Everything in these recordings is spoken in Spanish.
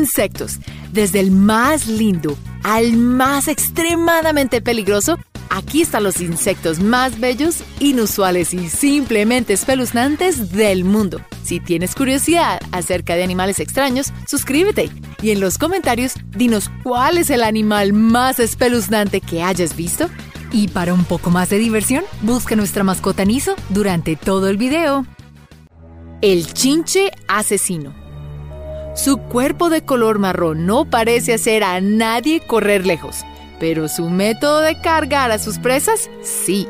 Insectos, desde el más lindo al más extremadamente peligroso, aquí están los insectos más bellos, inusuales y simplemente espeluznantes del mundo. Si tienes curiosidad acerca de animales extraños, suscríbete y en los comentarios dinos cuál es el animal más espeluznante que hayas visto. Y para un poco más de diversión, busca nuestra mascota Niso durante todo el video. El chinche asesino. Su cuerpo de color marrón no parece hacer a nadie correr lejos, pero su método de cargar a sus presas, sí.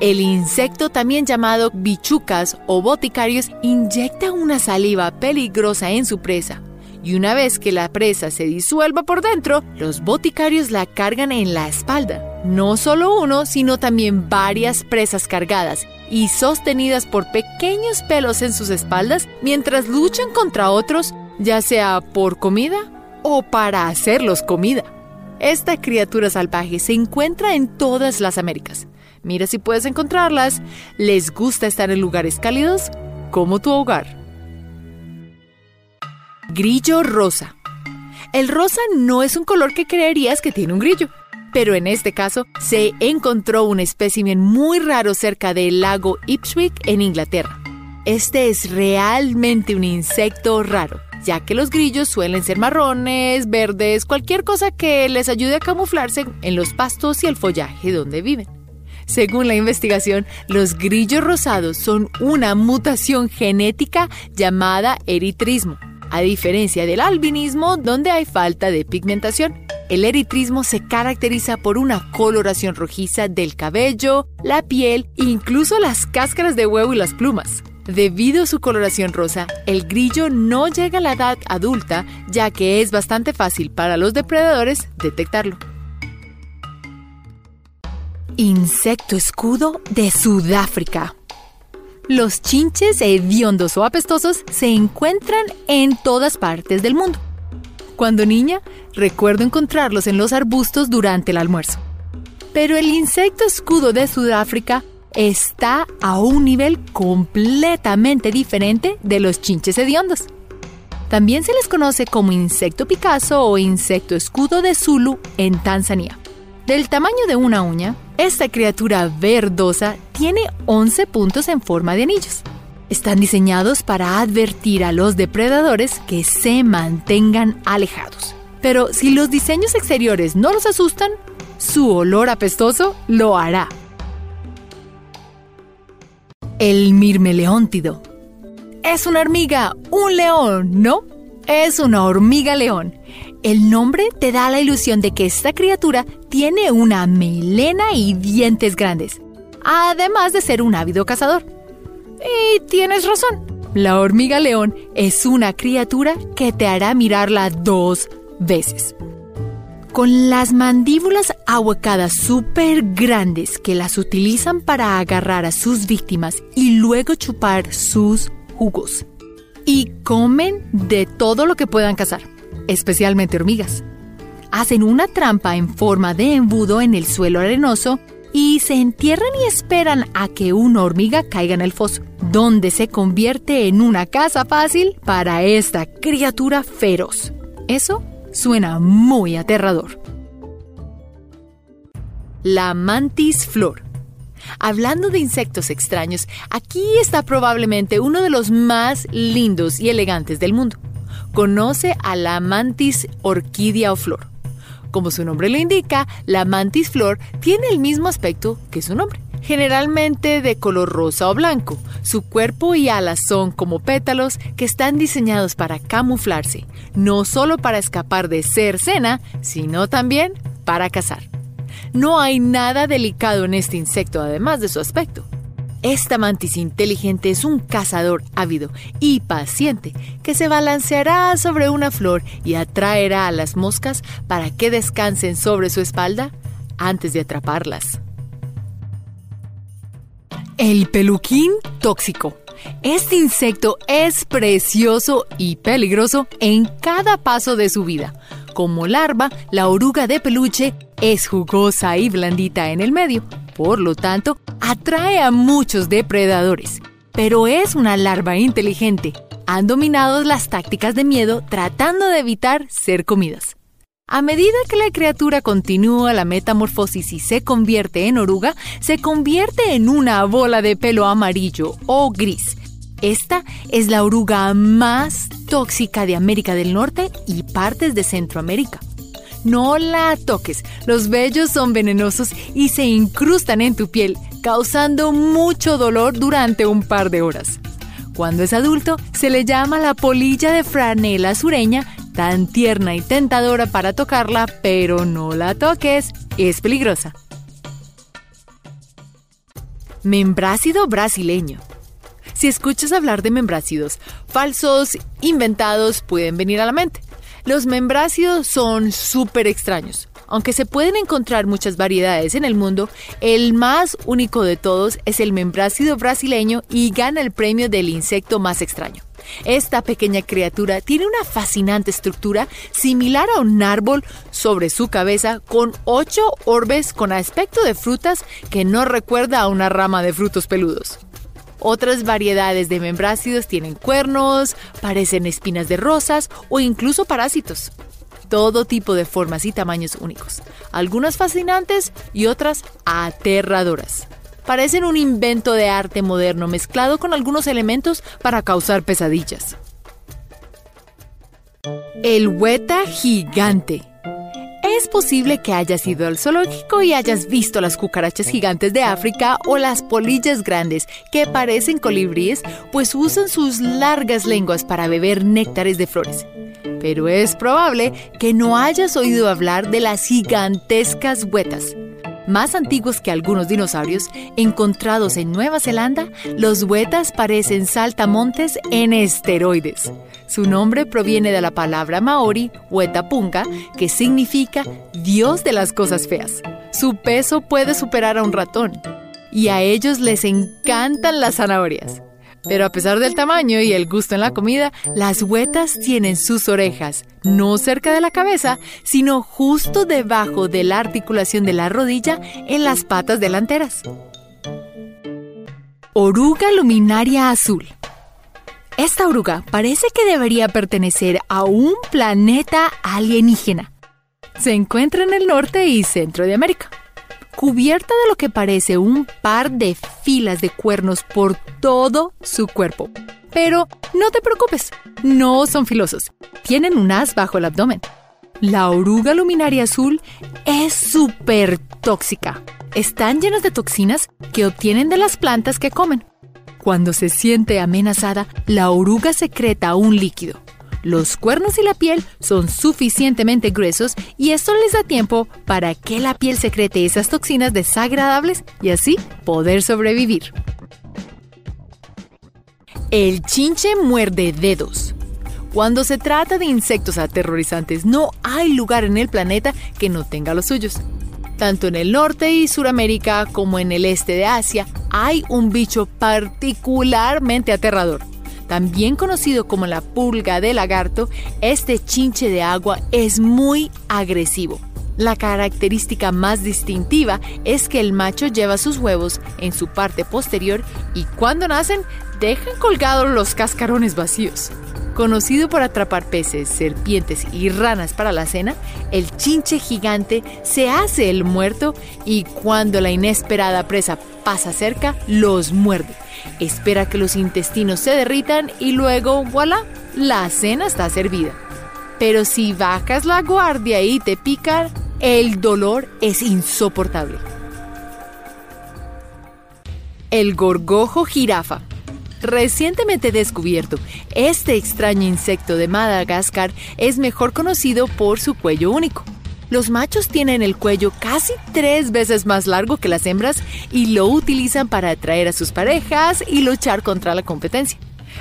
El insecto también llamado bichucas o boticarios inyecta una saliva peligrosa en su presa. Y una vez que la presa se disuelva por dentro, los boticarios la cargan en la espalda. No solo uno, sino también varias presas cargadas y sostenidas por pequeños pelos en sus espaldas mientras luchan contra otros ya sea por comida o para hacerlos comida. Esta criatura salvaje se encuentra en todas las Américas. Mira si puedes encontrarlas. Les gusta estar en lugares cálidos como tu hogar. Grillo rosa. El rosa no es un color que creerías que tiene un grillo, pero en este caso se encontró un espécimen muy raro cerca del lago Ipswich en Inglaterra. Este es realmente un insecto raro ya que los grillos suelen ser marrones, verdes, cualquier cosa que les ayude a camuflarse en los pastos y el follaje donde viven. Según la investigación, los grillos rosados son una mutación genética llamada eritrismo, a diferencia del albinismo donde hay falta de pigmentación. El eritrismo se caracteriza por una coloración rojiza del cabello, la piel incluso las cáscaras de huevo y las plumas. Debido a su coloración rosa, el grillo no llega a la edad adulta ya que es bastante fácil para los depredadores detectarlo. Insecto escudo de Sudáfrica. Los chinches hediondos o apestosos se encuentran en todas partes del mundo. Cuando niña, recuerdo encontrarlos en los arbustos durante el almuerzo. Pero el insecto escudo de Sudáfrica está a un nivel completamente diferente de los chinches hediondos. También se les conoce como insecto Picasso o insecto escudo de Zulu en Tanzania. Del tamaño de una uña, esta criatura verdosa tiene 11 puntos en forma de anillos. Están diseñados para advertir a los depredadores que se mantengan alejados. Pero si los diseños exteriores no los asustan, su olor apestoso lo hará. El mirmeleóntido. Es una hormiga, un león, ¿no? Es una hormiga león. El nombre te da la ilusión de que esta criatura tiene una melena y dientes grandes, además de ser un ávido cazador. Y tienes razón, la hormiga león es una criatura que te hará mirarla dos veces con las mandíbulas ahuecadas súper grandes que las utilizan para agarrar a sus víctimas y luego chupar sus jugos. Y comen de todo lo que puedan cazar, especialmente hormigas. Hacen una trampa en forma de embudo en el suelo arenoso y se entierran y esperan a que una hormiga caiga en el foso, donde se convierte en una casa fácil para esta criatura feroz. Eso Suena muy aterrador. La mantis flor. Hablando de insectos extraños, aquí está probablemente uno de los más lindos y elegantes del mundo. Conoce a la mantis orquídea o flor. Como su nombre le indica, la mantis flor tiene el mismo aspecto que su nombre generalmente de color rosa o blanco. Su cuerpo y alas son como pétalos que están diseñados para camuflarse, no solo para escapar de ser cena, sino también para cazar. No hay nada delicado en este insecto además de su aspecto. Esta mantis inteligente es un cazador ávido y paciente que se balanceará sobre una flor y atraerá a las moscas para que descansen sobre su espalda antes de atraparlas. El peluquín tóxico. Este insecto es precioso y peligroso en cada paso de su vida. Como larva, la oruga de peluche es jugosa y blandita en el medio, por lo tanto, atrae a muchos depredadores. Pero es una larva inteligente han dominado las tácticas de miedo tratando de evitar ser comidas. A medida que la criatura continúa la metamorfosis y se convierte en oruga, se convierte en una bola de pelo amarillo o gris. Esta es la oruga más tóxica de América del Norte y partes de Centroamérica. No la toques, los vellos son venenosos y se incrustan en tu piel, causando mucho dolor durante un par de horas. Cuando es adulto, se le llama la polilla de franela sureña, tan tierna y tentadora para tocarla, pero no la toques, es peligrosa. Membrácido brasileño. Si escuchas hablar de membrácidos, falsos, inventados, pueden venir a la mente. Los membrácidos son súper extraños. Aunque se pueden encontrar muchas variedades en el mundo, el más único de todos es el membrácido brasileño y gana el premio del insecto más extraño. Esta pequeña criatura tiene una fascinante estructura similar a un árbol sobre su cabeza con ocho orbes con aspecto de frutas que no recuerda a una rama de frutos peludos. Otras variedades de membrácidos tienen cuernos, parecen espinas de rosas o incluso parásitos todo tipo de formas y tamaños únicos, algunas fascinantes y otras aterradoras. Parecen un invento de arte moderno mezclado con algunos elementos para causar pesadillas. El hueta gigante. Es posible que hayas ido al zoológico y hayas visto las cucarachas gigantes de África o las polillas grandes que parecen colibríes, pues usan sus largas lenguas para beber néctares de flores pero es probable que no hayas oído hablar de las gigantescas huetas. Más antiguos que algunos dinosaurios encontrados en Nueva Zelanda, los huetas parecen saltamontes en esteroides. Su nombre proviene de la palabra maori, huetapunga, que significa Dios de las cosas feas. Su peso puede superar a un ratón. Y a ellos les encantan las zanahorias. Pero a pesar del tamaño y el gusto en la comida, las huetas tienen sus orejas, no cerca de la cabeza, sino justo debajo de la articulación de la rodilla en las patas delanteras. Oruga luminaria azul. Esta oruga parece que debería pertenecer a un planeta alienígena. Se encuentra en el norte y centro de América cubierta de lo que parece un par de filas de cuernos por todo su cuerpo. Pero no te preocupes, no son filosos, tienen un as bajo el abdomen. La oruga luminaria azul es súper tóxica. Están llenas de toxinas que obtienen de las plantas que comen. Cuando se siente amenazada, la oruga secreta un líquido. Los cuernos y la piel son suficientemente gruesos y esto les da tiempo para que la piel secrete esas toxinas desagradables y así poder sobrevivir. El chinche muerde dedos. Cuando se trata de insectos aterrorizantes, no hay lugar en el planeta que no tenga los suyos. Tanto en el norte y Suramérica como en el este de Asia hay un bicho particularmente aterrador. También conocido como la pulga de lagarto, este chinche de agua es muy agresivo. La característica más distintiva es que el macho lleva sus huevos en su parte posterior y cuando nacen dejan colgados los cascarones vacíos. Conocido por atrapar peces, serpientes y ranas para la cena, el chinche gigante se hace el muerto y cuando la inesperada presa pasa cerca, los muerde. Espera que los intestinos se derritan y luego, voilà, la cena está servida. Pero si bajas la guardia y te pican, el dolor es insoportable. El gorgojo jirafa. Recientemente descubierto, este extraño insecto de Madagascar es mejor conocido por su cuello único. Los machos tienen el cuello casi tres veces más largo que las hembras y lo utilizan para atraer a sus parejas y luchar contra la competencia.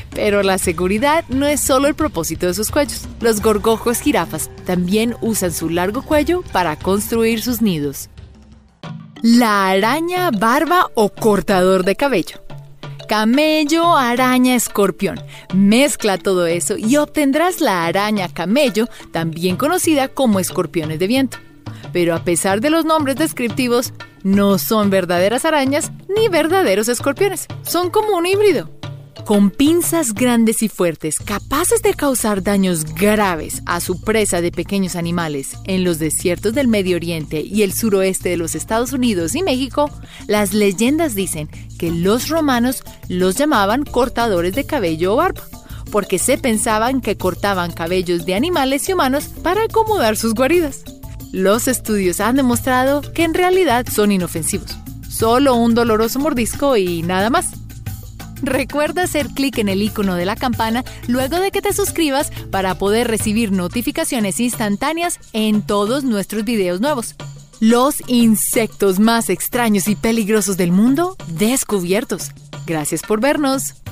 Pero la seguridad no es solo el propósito de sus cuellos. Los gorgojos jirafas también usan su largo cuello para construir sus nidos. La araña barba o cortador de cabello. Camello, araña, escorpión. Mezcla todo eso y obtendrás la araña camello, también conocida como escorpiones de viento. Pero a pesar de los nombres descriptivos, no son verdaderas arañas ni verdaderos escorpiones. Son como un híbrido. Con pinzas grandes y fuertes, capaces de causar daños graves a su presa de pequeños animales en los desiertos del Medio Oriente y el suroeste de los Estados Unidos y México, las leyendas dicen que los romanos los llamaban cortadores de cabello o barba, porque se pensaban que cortaban cabellos de animales y humanos para acomodar sus guaridas. Los estudios han demostrado que en realidad son inofensivos, solo un doloroso mordisco y nada más. Recuerda hacer clic en el icono de la campana luego de que te suscribas para poder recibir notificaciones instantáneas en todos nuestros videos nuevos. Los insectos más extraños y peligrosos del mundo descubiertos. Gracias por vernos.